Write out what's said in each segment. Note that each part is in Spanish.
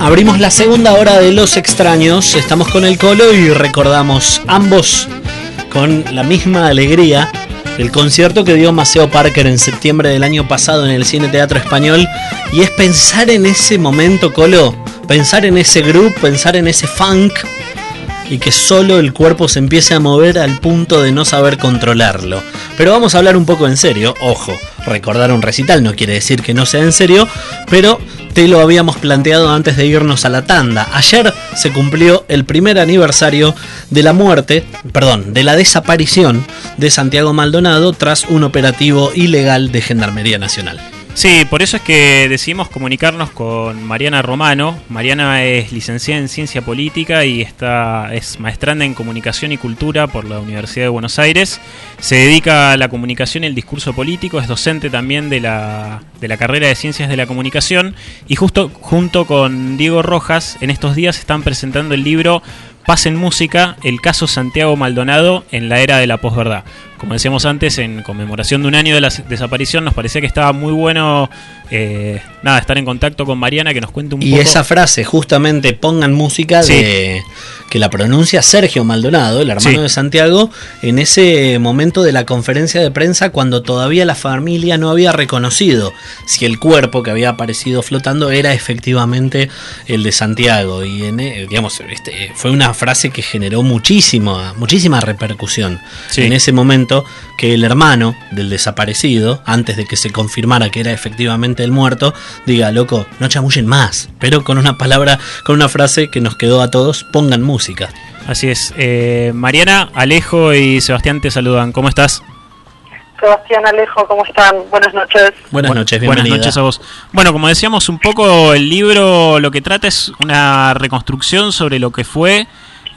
Abrimos la segunda hora de Los Extraños, estamos con el Colo y recordamos ambos con la misma alegría el concierto que dio Maceo Parker en septiembre del año pasado en el Cine Teatro Español. Y es pensar en ese momento, Colo, pensar en ese grupo, pensar en ese funk y que solo el cuerpo se empiece a mover al punto de no saber controlarlo. Pero vamos a hablar un poco en serio, ojo, recordar un recital no quiere decir que no sea en serio, pero te lo habíamos planteado antes de irnos a la tanda. Ayer se cumplió el primer aniversario de la muerte, perdón, de la desaparición de Santiago Maldonado tras un operativo ilegal de Gendarmería Nacional. Sí, por eso es que decidimos comunicarnos con Mariana Romano. Mariana es licenciada en Ciencia Política y está, es maestranda en Comunicación y Cultura por la Universidad de Buenos Aires. Se dedica a la comunicación y el discurso político, es docente también de la, de la carrera de Ciencias de la Comunicación y justo junto con Diego Rojas en estos días están presentando el libro Paz en Música, el caso Santiago Maldonado en la era de la posverdad como decíamos antes, en conmemoración de un año de la desaparición, nos parecía que estaba muy bueno eh, nada, estar en contacto con Mariana que nos cuente un y poco. Y esa frase, justamente pongan música de que la pronuncia Sergio Maldonado, el hermano de Santiago, en ese momento de la conferencia de prensa cuando todavía la familia no había reconocido si el cuerpo que había aparecido flotando era efectivamente el de Santiago. Y en, eh, digamos, este, fue una frase que generó muchísima, muchísima repercusión en ese momento que el hermano del desaparecido, antes de que se confirmara que era efectivamente el muerto, diga, loco, no chamullen más, pero con una palabra, con una frase que nos quedó a todos, pongan música. Así es. Eh, Mariana, Alejo y Sebastián te saludan. ¿Cómo estás? Sebastián, Alejo, ¿cómo están? Buenas noches. Buenas noches, bienvenida. Buenas noches a vos. Bueno, como decíamos un poco, el libro lo que trata es una reconstrucción sobre lo que fue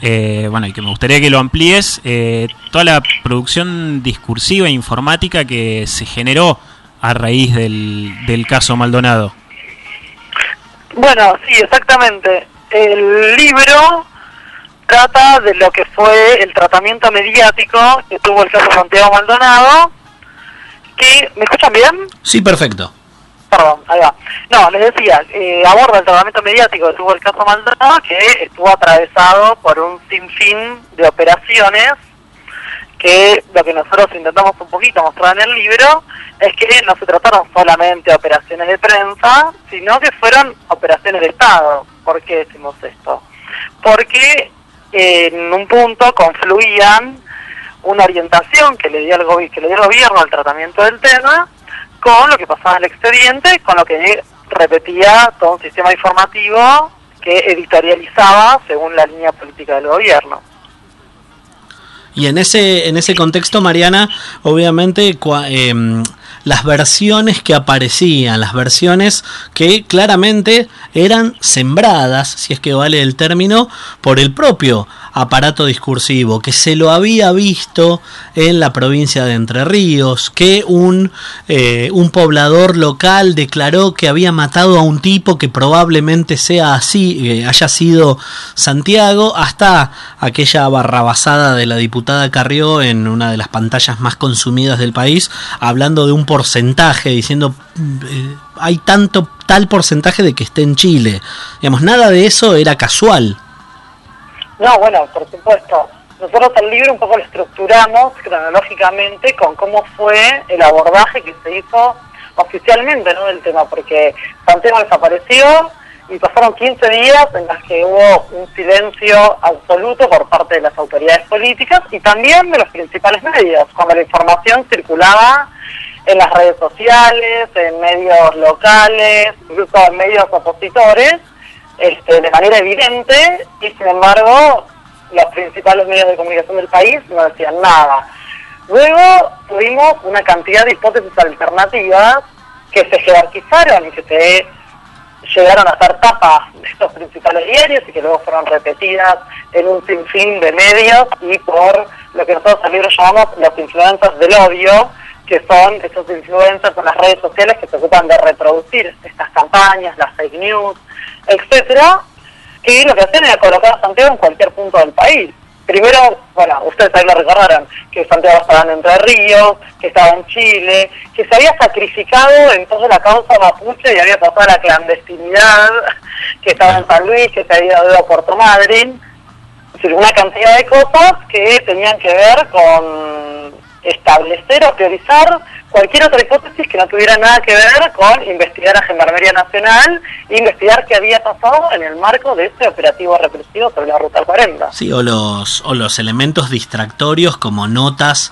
eh, bueno, y que me gustaría que lo amplíes, eh, toda la producción discursiva e informática que se generó a raíz del, del caso Maldonado. Bueno, sí, exactamente. El libro trata de lo que fue el tratamiento mediático que tuvo el caso Santiago Maldonado. Que, ¿Me escuchan bien? Sí, perfecto. Perdón, ahí va. No, les decía, eh, aborda el tratamiento mediático que tuvo el caso Maldonado, que estuvo atravesado por un sinfín de operaciones, que lo que nosotros intentamos un poquito mostrar en el libro es que no se trataron solamente de operaciones de prensa, sino que fueron operaciones de Estado. ¿Por qué decimos esto? Porque en un punto confluían una orientación que le dio el, que le dio el gobierno al tratamiento del tema con lo que pasaba en el expediente, con lo que repetía todo un sistema informativo que editorializaba según la línea política del gobierno. Y en ese, en ese contexto, Mariana, obviamente eh, las versiones que aparecían, las versiones que claramente eran sembradas, si es que vale el término, por el propio aparato discursivo, que se lo había visto en la provincia de Entre Ríos, que un, eh, un poblador local declaró que había matado a un tipo que probablemente sea así, eh, haya sido Santiago, hasta aquella barrabasada de la diputada Carrió en una de las pantallas más consumidas del país, hablando de un porcentaje, diciendo eh, hay tanto tal porcentaje de que esté en Chile. Digamos, nada de eso era casual. No, bueno, por supuesto. Nosotros el libro un poco lo estructuramos cronológicamente con cómo fue el abordaje que se hizo oficialmente ¿no? del tema, porque Santiago desapareció y pasaron 15 días en las que hubo un silencio absoluto por parte de las autoridades políticas y también de los principales medios, cuando la información circulaba en las redes sociales, en medios locales, incluso en medios opositores, este, de manera evidente y sin embargo los principales medios de comunicación del país no decían nada. Luego tuvimos una cantidad de hipótesis alternativas que se jerarquizaron y que se llegaron a ser tapas de estos principales diarios y que luego fueron repetidas en un sinfín de medios y por lo que nosotros el libro llamamos los influencers del odio, que son esos influencers en las redes sociales que se ocupan de reproducir estas campañas, las fake news, etcétera, que lo que hacían era colocar a Santiago en cualquier punto del país. Primero, bueno, ustedes ahí lo recordaron, que Santiago estaba en Entre Ríos, que estaba en Chile, que se había sacrificado en toda la causa mapuche y había pasado a la clandestinidad que estaba en San Luis, que se había ido a Puerto Madryn, es decir, una cantidad de cosas que tenían que ver con establecer o priorizar cualquier otra hipótesis que no tuviera nada que ver con investigar a Gendarmería Nacional e investigar qué había pasado en el marco de ese operativo represivo sobre la Ruta 40. Sí, o los, o los elementos distractorios como notas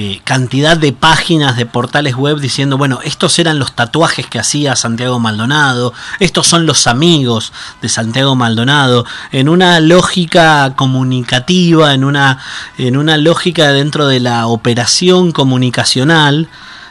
eh, cantidad de páginas de portales web diciendo, bueno, estos eran los tatuajes que hacía Santiago Maldonado, estos son los amigos de Santiago Maldonado, en una lógica comunicativa, en una, en una lógica dentro de la operación comunicacional,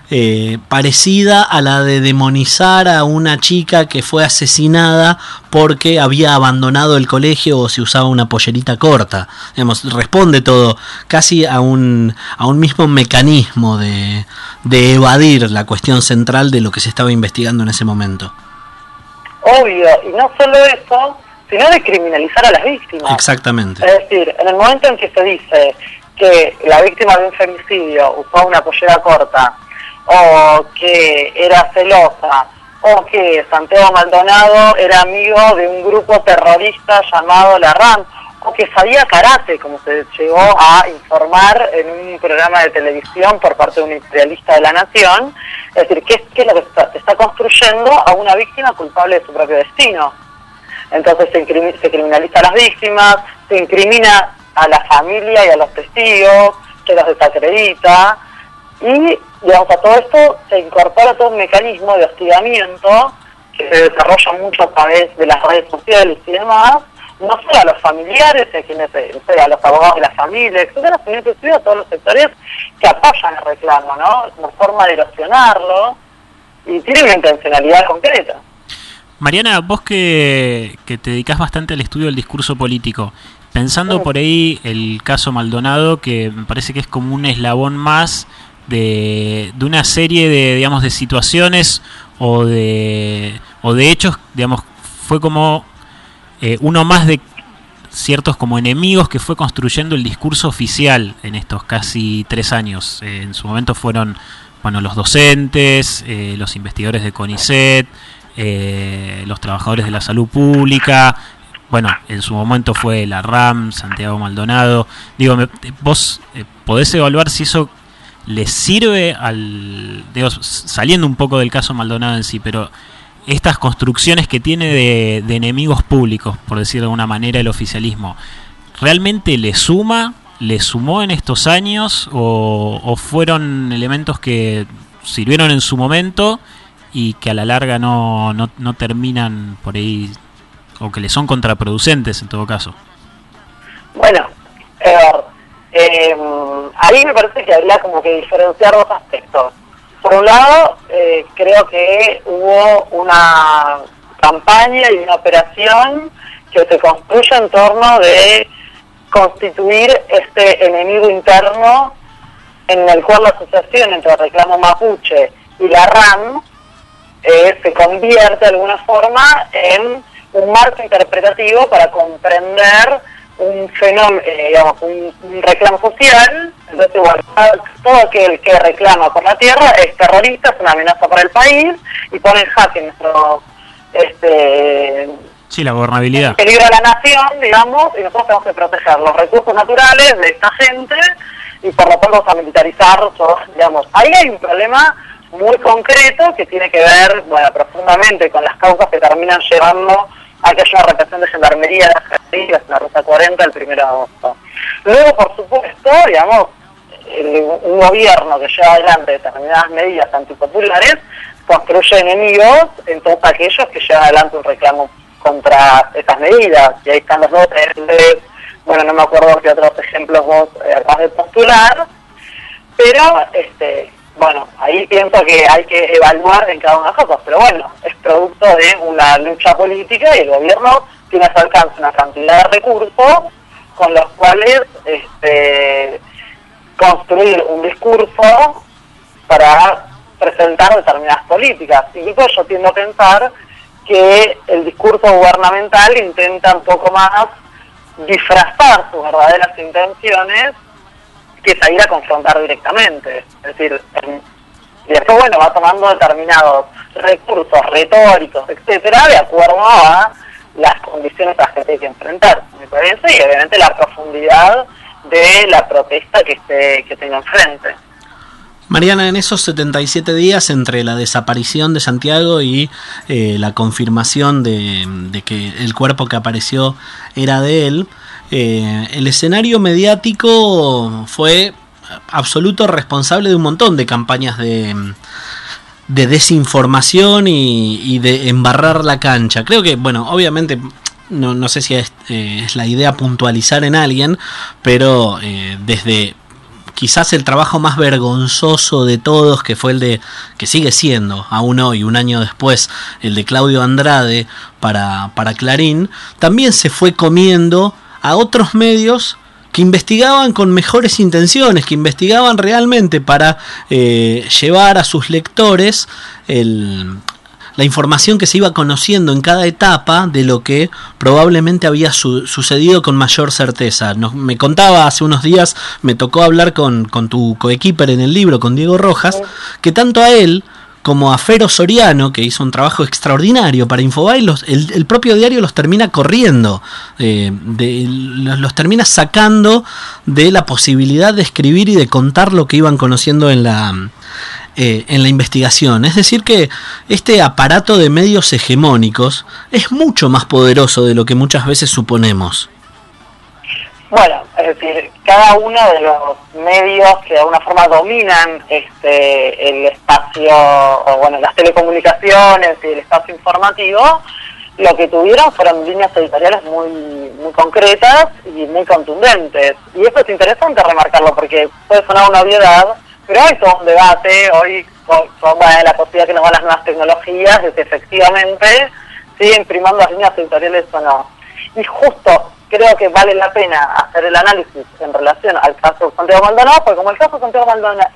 eh, parecida a la de demonizar a una chica que fue asesinada porque había abandonado el colegio o se usaba una pollerita corta. Digamos, responde todo casi a un, a un mismo mecanismo de, de evadir la cuestión central de lo que se estaba investigando en ese momento. Obvio, y no solo eso, sino de criminalizar a las víctimas. Exactamente. Es decir, en el momento en que se dice que la víctima de un femicidio usó una pollera corta o que era celosa, o que Santiago Maldonado era amigo de un grupo terrorista llamado La RAM, o que sabía karate, como se llegó a informar en un programa de televisión por parte de un imperialista de la nación. Es decir, ¿qué, es lo que está, está construyendo a una víctima culpable de su propio destino? Entonces se, se criminaliza a las víctimas, se incrimina a la familia y a los testigos, se los desacredita, y digamos, a todo esto se incorpora todo un mecanismo de hostigamiento que se desarrolla mucho a través de las redes sociales y demás, no solo a los familiares, a, quienes, a los abogados de la familia, etcétera, sino inclusive a todos los sectores que apoyan el reclamo, ¿no? Una forma de erosionarlo y tiene una intencionalidad concreta. Mariana, vos que, que te dedicás bastante al estudio del discurso político, pensando por ahí el caso Maldonado, que me parece que es como un eslabón más de, una serie de, digamos, de situaciones o de, o de hechos, digamos, fue como eh, uno más de ciertos como enemigos que fue construyendo el discurso oficial en estos casi tres años. Eh, en su momento fueron bueno los docentes, eh, los investigadores de CONICET, los trabajadores de la salud pública. Bueno, en su momento fue la RAM, Santiago Maldonado. Digo, vos podés evaluar si eso le sirve al, digo, saliendo un poco del caso Maldonado en sí, pero estas construcciones que tiene de, enemigos públicos, por decir de alguna manera, el oficialismo, ¿realmente le suma, le sumó en estos años o, fueron elementos que sirvieron en su momento y que a la larga no, no, no terminan por ahí o que le son contraproducentes en todo caso? Bueno, eh, eh, me parece que habría como que diferenciar dos aspectos. Por un lado, eh, creo que hubo una campaña y una operación que se construye en torno de constituir este enemigo interno en el cual la asociación entre el reclamo mapuche y la RAM eh, se convierte de alguna forma en un marco interpretativo para comprender un fenómeno, eh, digamos, un, reclamo social, entonces igual, todo aquel que reclama por la tierra es terrorista, es una amenaza para el país y pone en jaque nuestro este sí, la gobernabilidad. peligro a la nación, digamos, y nosotros tenemos que proteger los recursos naturales de esta gente y por lo tanto vamos a militarizar, digamos, ahí hay un problema muy concreto que tiene que ver, bueno, profundamente con las causas que terminan llevando a que haya una represión de gendarmería en la ruta 40 el 1 de agosto. Luego, por supuesto, digamos, un gobierno que lleva adelante determinadas medidas antipopulares construye enemigos en todos aquellos que llevan adelante un reclamo contra esas medidas. Y ahí están los dos bueno, no me acuerdo qué otros ejemplos vos eh, acabas de postular, pero este bueno, ahí pienso que hay que evaluar en cada una de las cosas, pero bueno, es producto de una lucha política y el gobierno tiene a su alcance una cantidad de recursos con los cuales este, construir un discurso para presentar determinadas políticas. Incluso yo tiendo a pensar que el discurso gubernamental intenta un poco más disfrazar sus verdaderas intenciones que salir a confrontar directamente. Es decir, y después, bueno, va tomando determinados recursos retóricos, etcétera, de acuerdo a las condiciones a las que tiene que enfrentar, me parece, y obviamente la profundidad de la protesta que, esté, que tenga enfrente. Mariana, en esos 77 días entre la desaparición de Santiago y eh, la confirmación de, que el cuerpo que apareció era de él, eh, el escenario mediático fue absoluto responsable de un montón de campañas de, de desinformación y, de embarrar la cancha. Creo que, bueno, obviamente no, sé si es, eh, es, la idea puntualizar en alguien, pero desde quizás el trabajo más vergonzoso de todos, que fue el de, que sigue siendo aún hoy, un año después, el de Claudio Andrade para, para Clarín, también se fue comiendo a otros medios que investigaban con mejores intenciones, que investigaban realmente para eh, llevar a sus lectores la información que se iba conociendo en cada etapa de lo que probablemente había sucedido con mayor certeza. me contaba hace unos días, me tocó hablar con, con tu coequiper en el libro, con Diego Rojas, que tanto a él como a Soriano, que hizo un trabajo extraordinario para Infobae, el, propio diario los termina corriendo, eh, los termina sacando de la posibilidad de escribir y de contar lo que iban conociendo en la, eh, en la investigación. Es decir, que este aparato de medios hegemónicos es mucho más poderoso de lo que muchas veces suponemos. Bueno, es decir, cada uno de los medios que de alguna forma dominan este, el espacio, o bueno, las telecomunicaciones y el espacio informativo, lo que tuvieron fueron líneas editoriales muy, muy concretas y muy contundentes. Y eso es interesante remarcarlo porque puede sonar una obviedad, pero hay todo un debate hoy con, la posibilidad que nos dan las nuevas tecnologías de si efectivamente siguen primando las líneas editoriales o no. Y justo creo que vale la pena hacer el análisis en relación al caso de Santiago Maldonado, porque como el caso de Santiago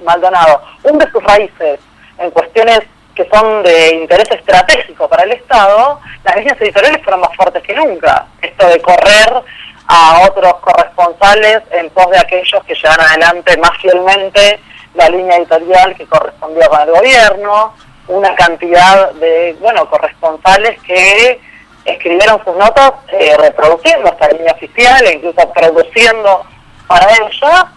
Maldonado hunde sus raíces en cuestiones que son de interés estratégico para el Estado, las líneas editoriales fueron más fuertes que nunca. Esto de correr a otros corresponsales en pos de aquellos que llevan adelante más fielmente la línea editorial que correspondía con el gobierno, una cantidad de, bueno, corresponsales que escribieron sus notas eh, reproduciendo esta línea oficial e incluso produciendo para ella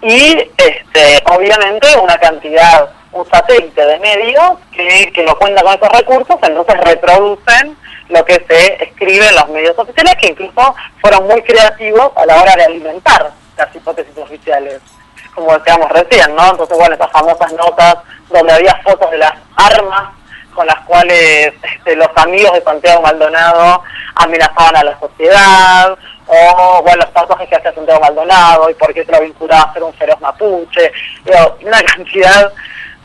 y este, obviamente una cantidad, un satélite de medios que, que no cuenta con esos recursos, entonces reproducen lo que se escribe en los medios oficiales, que incluso fueron muy creativos a la hora de alimentar las hipótesis oficiales como decíamos recién, ¿no? Entonces, bueno, esas famosas notas donde había fotos de las armas con las cuales este, los amigos de Santiago Maldonado amenazaban a la sociedad, o bueno, los tatuajes que hacía Santiago Maldonado y por qué se lo vinculaba a ser un feroz mapuche, una cantidad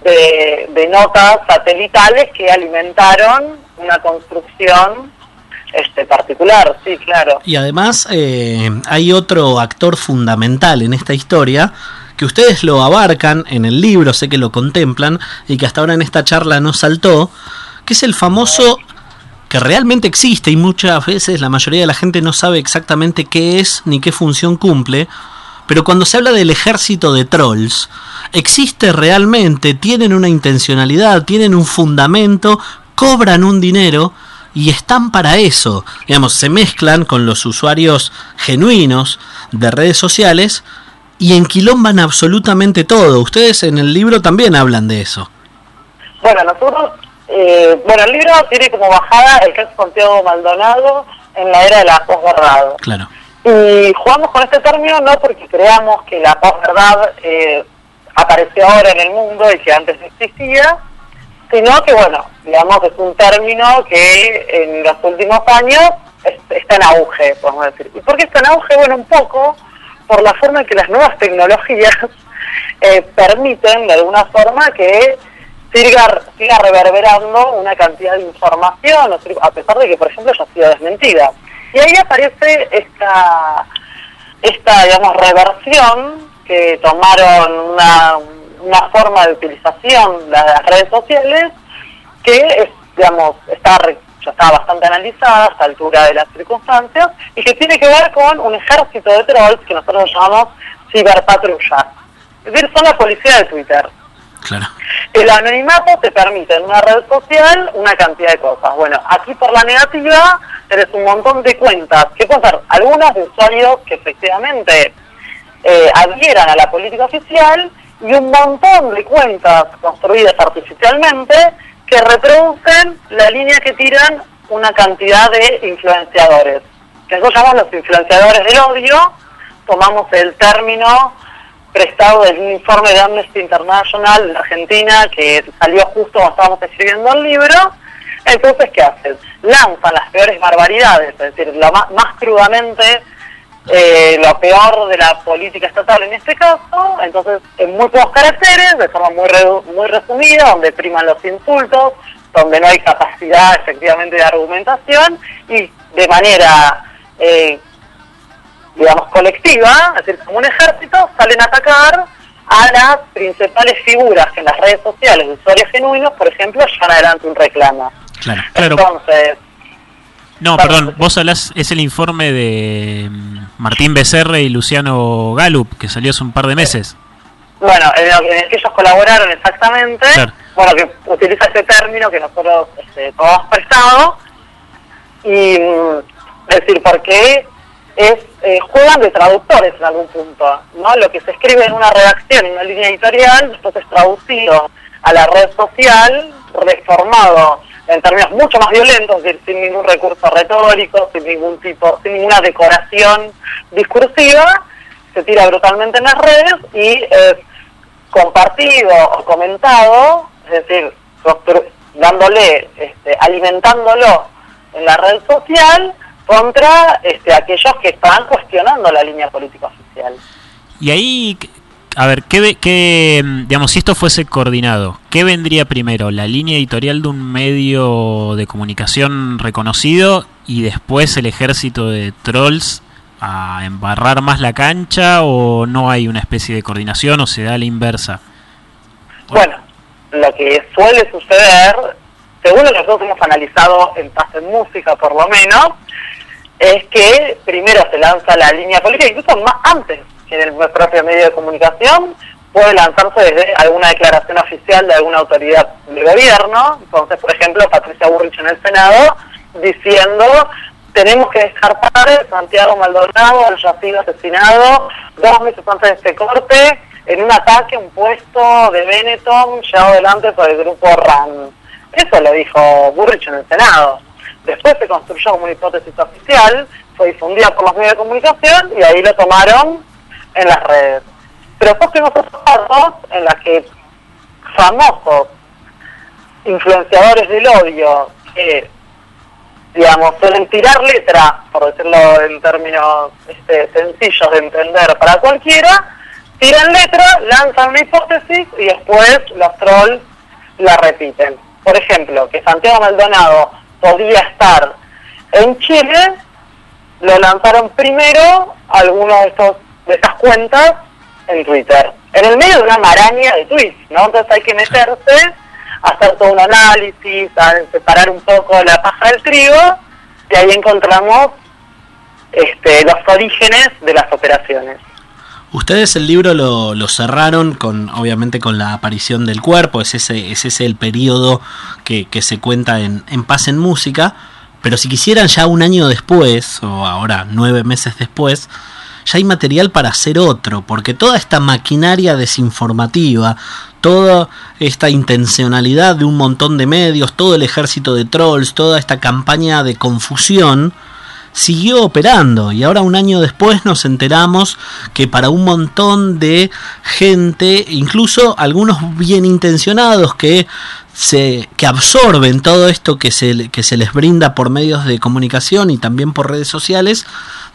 de, de notas satelitales que alimentaron una construcción este particular, sí, claro. Y además eh, hay otro actor fundamental en esta historia que ustedes lo abarcan en el libro, sé que lo contemplan y que hasta ahora en esta charla no saltó, que es el famoso que realmente existe y muchas veces la mayoría de la gente no sabe exactamente qué es ni qué función cumple, pero cuando se habla del ejército de trolls, existe realmente, tienen una intencionalidad, tienen un fundamento, cobran un dinero y están para eso. Digamos, se mezclan con los usuarios genuinos de redes sociales y enquilomban absolutamente todo. Ustedes en el libro también hablan de eso. Bueno, nosotros, eh, bueno, el libro tiene como bajada el caso Santiago Maldonado en la era de la posverdad. Claro. Y jugamos con este término no porque creamos que la posverdad eh, apareció ahora en el mundo y que antes existía, sino que, bueno, digamos, es un término que en los últimos años está en auge, podemos decir. ¿Y por qué está en auge? Bueno, un poco por la forma en que las nuevas tecnologías eh, permiten de alguna forma que siga, siga reverberando una cantidad de información, a pesar de que, por ejemplo, ya ha sido desmentida. Y ahí aparece esta, esta digamos, reversión que tomaron una, una forma de utilización de las redes sociales que, es, digamos, está ya está bastante analizada a esta altura de las circunstancias y que tiene que ver con un ejército de trolls que nosotros llamamos ciberpatrulla. Es decir, son la policía de Twitter. Claro. El anonimato te permite en una red social una cantidad de cosas. Bueno, aquí por la negativa tenés un montón de cuentas, que pueden ser algunas de usuarios que efectivamente eh, adhieran a la política oficial y un montón de cuentas construidas artificialmente que reproducen la línea que tiran una cantidad de influenciadores, que nosotros llamamos los influenciadores del odio, tomamos el término prestado del informe de Amnesty International de Argentina que salió justo cuando estábamos escribiendo el libro. Entonces, ¿qué hacen? Lanzan las peores barbaridades, es decir, lo más, más crudamente eh, lo peor de la política estatal en este caso, entonces en muy pocos caracteres, de forma muy, muy resumida, donde priman los insultos, donde no hay capacidad efectivamente de argumentación y de manera eh, digamos, colectiva, es decir, como un ejército, salen a atacar a las principales figuras en las redes sociales de usuarios genuinos, por ejemplo, llevan adelante un reclamo. Claro, claro. Entonces... No, perdón, vos hablás, es el informe de mm, Martín Becerre y Luciano Galup, que salió hace un par de meses. Bueno, en el, que ellos colaboraron exactamente, bueno, que utiliza ese término que nosotros este, todos prestado, y mm, es decir, porque es eh, juegan de traductores en algún punto, ¿no? Lo que se escribe en una redacción, en una línea editorial, después es traducido a la red social, reformado en términos mucho más violentos, sin ningún recurso retórico, sin ningún tipo, sin ninguna decoración discursiva, se tira brutalmente en las redes y es compartido o comentado, es decir, dándole, este, alimentándolo en la red social contra este, aquellos que están cuestionando la línea política oficial. Y ahí, a ver, ¿qué, qué, digamos, si esto fuese coordinado, ¿qué vendría primero? ¿La línea editorial de un medio de comunicación reconocido y después el ejército de trolls a embarrar más la cancha o no hay una especie de coordinación o se da la inversa? Bueno, lo que suele suceder, según lo que nosotros hemos analizado en Paz en Música por lo menos, es que primero se lanza la línea política, incluso más antes en el propio medio de comunicación, puede lanzarse desde alguna declaración oficial de alguna autoridad de gobierno. Entonces, por ejemplo, Patricia Burrich en el Senado diciendo tenemos que descartar Santiago Maldonado haya sido asesinado dos meses antes de este corte en un ataque a un puesto de Benetton llevado adelante por el grupo RAN. Eso lo dijo Burrich en el Senado. Después se construyó como una hipótesis oficial, fue difundida por los medios de comunicación y ahí lo tomaron en las redes. Pero después tenemos otros casos en las que famosos influenciadores del odio que, digamos, suelen tirar letra, por decirlo en términos este, sencillos de entender para cualquiera, tiran letra, lanzan una hipótesis y después los trolls la repiten. Por ejemplo, que Santiago Maldonado podía estar en Chile, lo lanzaron primero algunos de estos de estas cuentas en Twitter, en el medio de una maraña de tweets, ¿no? Entonces hay que meterse, hacer todo un análisis, separar un poco la paja del trigo, y ahí encontramos este, los orígenes de las operaciones. Ustedes el libro lo, lo, cerraron con, obviamente, con la aparición del cuerpo, es ese, es ese el periodo que, que se cuenta en, en, Paz en Música, pero si quisieran ya un año después, o ahora nueve meses después, ya hay material para hacer otro, porque toda esta maquinaria desinformativa, toda esta intencionalidad de un montón de medios, todo el ejército de trolls, toda esta campaña de confusión, siguió operando. Y ahora un año después nos enteramos que para un montón de gente, incluso algunos bien intencionados que se que absorben todo esto que se, que se les brinda por medios de comunicación y también por redes sociales,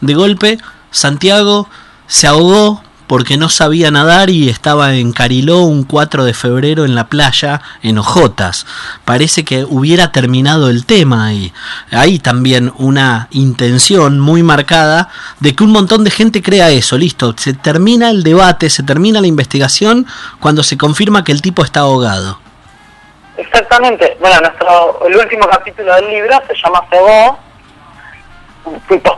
de golpe Santiago se ahogó porque no sabía nadar y estaba en Cariló un 4 de febrero en la playa en Ojotas. Parece que hubiera terminado el tema y hay también una intención muy marcada de que un montón de gente crea eso, listo, se termina el debate, se termina la investigación cuando se confirma que el tipo está ahogado. Exactamente. Bueno, nuestro el último capítulo del libro se llama Cebó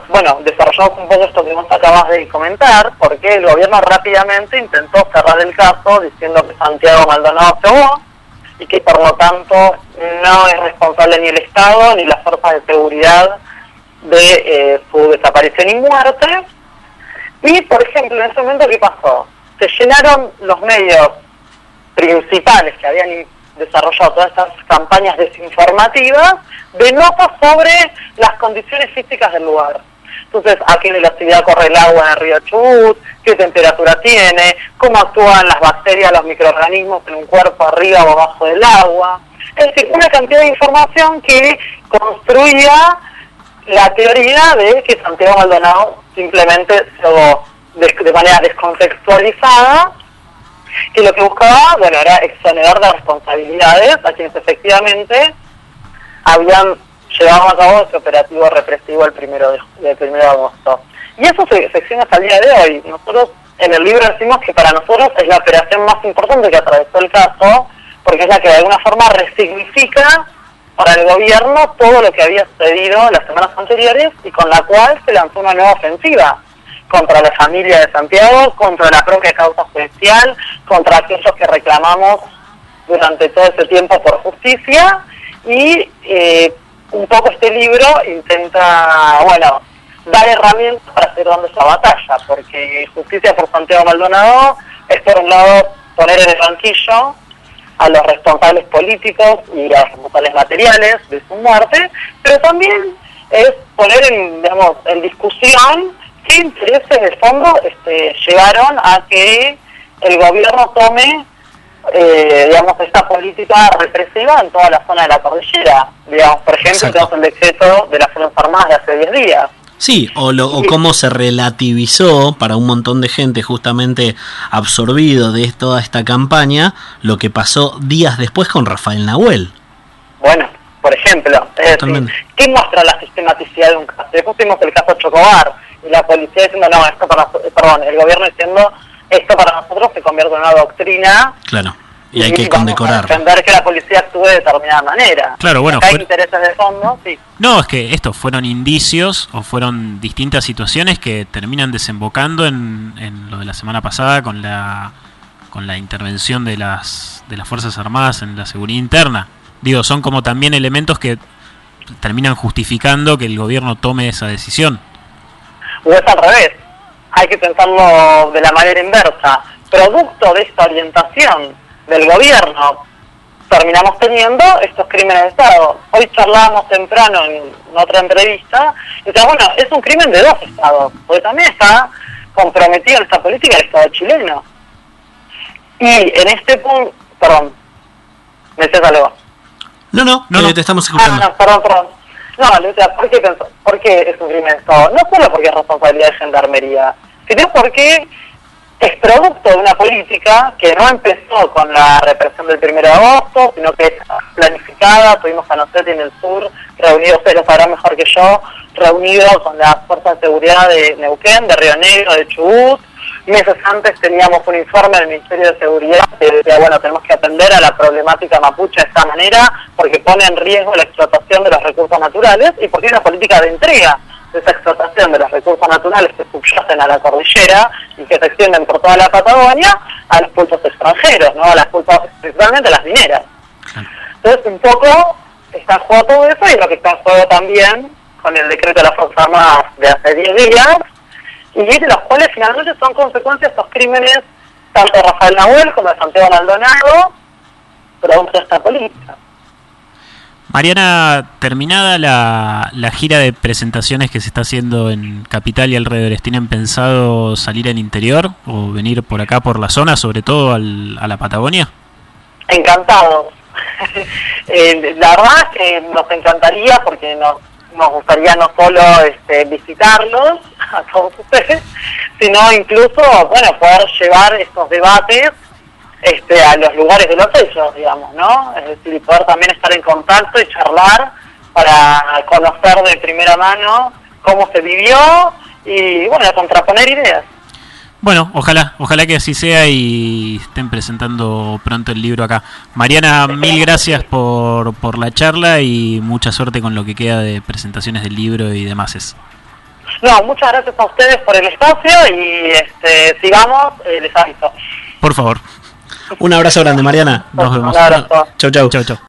bueno, desarrollamos un poco esto que vos acabas de comentar, porque el gobierno rápidamente intentó cerrar el caso diciendo que Santiago Maldonado se y que por lo tanto no es responsable ni el Estado ni las fuerzas de seguridad de eh, su desaparición y muerte. Y, por ejemplo, en ese momento, ¿qué pasó? Se llenaron los medios principales que habían desarrollado todas estas campañas desinformativas de notas sobre las condiciones físicas del lugar. Entonces, a qué velocidad corre el agua en el río Chubut, qué temperatura tiene, cómo actúan las bacterias, los microorganismos en un cuerpo arriba o abajo del agua. Es decir, una cantidad de información que construía la teoría de que Santiago Maldonado simplemente se de, de manera descontextualizada que lo que buscaba, bueno, era exonerar de responsabilidades a quienes efectivamente habían llevado a cabo ese operativo represivo el primero de, primero de agosto. Y eso se, se hasta el día de hoy. Nosotros en el libro decimos que para nosotros es la operación más importante que atravesó el caso, porque es la que de alguna forma resignifica para el gobierno todo lo que había sucedido las semanas anteriores y con la cual se lanzó una nueva ofensiva contra la familia de Santiago, contra la propia causa judicial, contra aquellos que reclamamos durante todo ese tiempo por justicia y eh, un poco este libro intenta, bueno, dar herramientas para seguir dando esa batalla, porque justicia por Santiago Maldonado es por un lado poner en el banquillo a los responsables políticos y a los responsables materiales de su muerte, pero también es poner en, digamos, en discusión qué intereses de fondo este, llevaron a que el gobierno tome eh, digamos esta política represiva en toda la zona de la cordillera. Digamos por ejemplo tenemos el decreto de las Fuerzas Armadas de hace 10 días. Sí, o, lo, o cómo se relativizó para un montón de gente justamente absorbido de toda esta campaña lo que pasó días después con Rafael Nahuel. Bueno, por ejemplo, es decir, ¿qué muestra la sistematicidad de un caso? Después tuvimos el caso Chocobar, y la policía diciendo, no, esto para, perdón, el gobierno diciendo, esto para nosotros se convierte en una doctrina. Claro. Y hay que condecorar. entender que la policía actúe de determinada manera. Claro, bueno. hay intereses de fondo, sí. No, es que estos fueron indicios o fueron distintas situaciones que terminan desembocando en, en lo de la semana pasada con la con la intervención de las de las fuerzas armadas en la seguridad interna. Digo, son como también elementos que terminan justificando que el gobierno tome esa decisión o es al revés. Hay que pensarlo de la manera inversa. Producto de esta orientación del gobierno, terminamos teniendo estos crímenes de Estado. Hoy charlábamos temprano en otra entrevista, y decía, bueno, es un crimen de dos Estados, porque también está comprometido en esta política el Estado chileno. Y en este punto, perdón, ¿me decías algo? No, no, no, te estamos escuchando. Ah, no, perdón, perdón. No, ¿por qué, ¿por qué es Estado? No solo porque es responsabilidad de gendarmería, sino porque es producto de una política que no empezó con la represión del 1 de agosto, sino que es planificada. Tuvimos a Noceti en el sur, reunidos, ustedes lo sabrán mejor que yo, reunidos con las fuerzas de seguridad de Neuquén, de Río Negro, de Chubut, Meses antes teníamos un informe del Ministerio de Seguridad que decía, bueno, tenemos que atender a la problemática mapuche de esta manera porque pone en riesgo la explotación de los recursos naturales y porque hay una política de entrega de esa explotación de los recursos naturales que subyacen a la cordillera y que se extienden por toda la Patagonia a los pulsos extranjeros, ¿no? A las pulsos, principalmente a las mineras. Entonces, un poco está en juego todo eso y lo que está en juego también con el decreto de las Fuerzas Armadas de hace 10 días, y de los cuales finalmente son consecuencias estos crímenes tanto de Rafael Nahuel como de Santiago Maldonado, producto de esta política. Mariana, terminada la, la, gira de presentaciones que se está haciendo en Capital y alrededores, ¿tienen pensado salir al interior o venir por acá, por la zona, sobre todo al, a la Patagonia? Encantados. eh, la verdad es que nos encantaría porque nos nos gustaría no solo este, visitarlos a todos ustedes, sino incluso, bueno, poder llevar estos debates este, a los lugares de los hechos, digamos, ¿no? Es decir, poder también estar en contacto y charlar para conocer de primera mano cómo se vivió y, bueno, contraponer ideas. Bueno, ojalá, ojalá que así sea y estén presentando pronto el libro acá. Mariana, mil gracias por, por la charla y mucha suerte con lo que queda de presentaciones del libro y demás. No, muchas gracias a ustedes por el espacio y este, sigamos, eh, les aviso. Por favor. Un abrazo grande, Mariana. Nos vemos. Un abrazo. Chau, chau. Chau, chau.